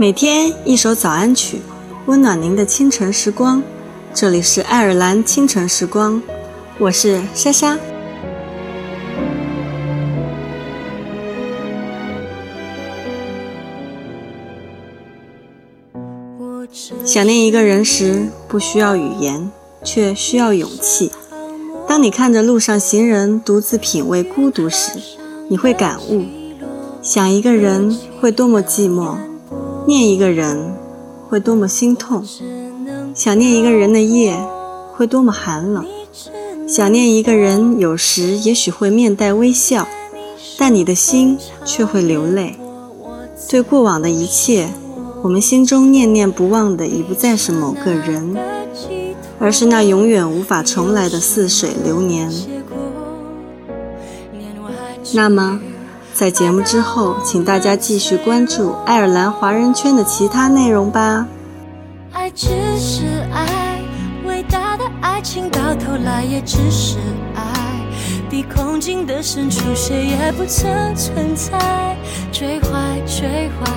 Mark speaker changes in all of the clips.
Speaker 1: 每天一首早安曲，温暖您的清晨时光。这里是爱尔兰清晨时光，我是莎莎。想念一个人时，不需要语言，却需要勇气。当你看着路上行人独自品味孤独时，你会感悟：想一个人会多么寂寞，念一个人会多么心痛。想念一个人的夜会多么寒冷，想念一个人有时也许会面带微笑，但你的心却会流泪。对过往的一切。我们心中念念不忘的已不再是某个人，而是那永远无法重来的似水流年。那么，在节目之后，请大家继续关注爱尔兰华人圈的其他内容吧。
Speaker 2: 爱只是爱，伟大的爱情到头来也只是爱，比空境的深处谁也不曾存在，追怀追怀。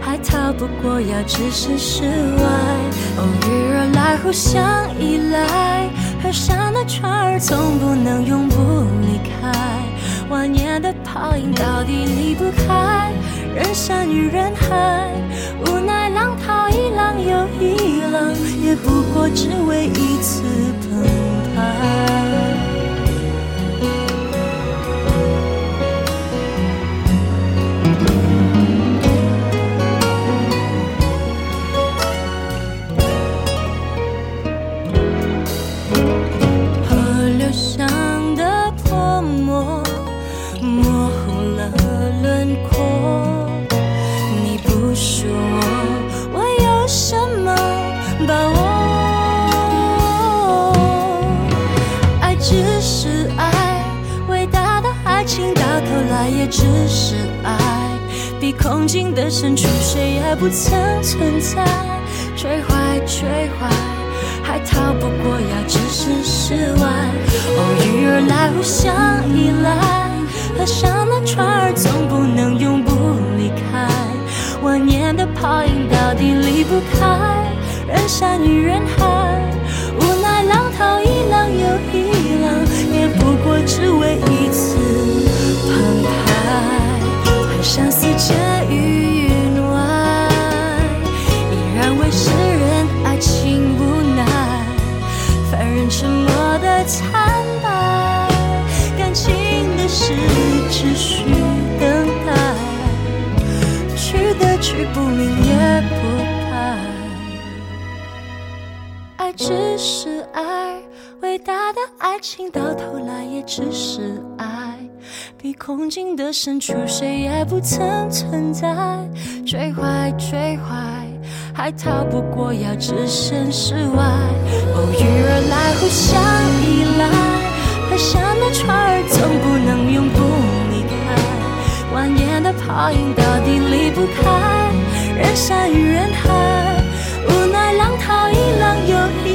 Speaker 2: 还逃不过要置身事外，偶遇而来，互相依赖。河上的船儿总不能永不离开，万年的泡影到底离不开人山与人海。无奈浪淘一浪又一浪，也不过只为爱也只是爱，比空境的深处谁也不曾存在。追怀追怀，还逃不过要置身事外。偶遇而来，互相依赖。河上的船儿总不能永不离开。万年的泡影到底离不开人山与人海。无奈浪淘一浪又一浪，也不过只世人爱情无奈，凡人沉默的惨白，感情的事只需等待，去的去不明也不白，爱只是爱，伟大的爱情到头来也只是爱。比空境的深处，谁也不曾存在。追怀追怀，还逃不过要置身事外。偶遇而来，互相依赖。河上的船儿总不能永不离开。蜿蜒的泡影到底离不开人山与人海。无奈浪淘一浪又一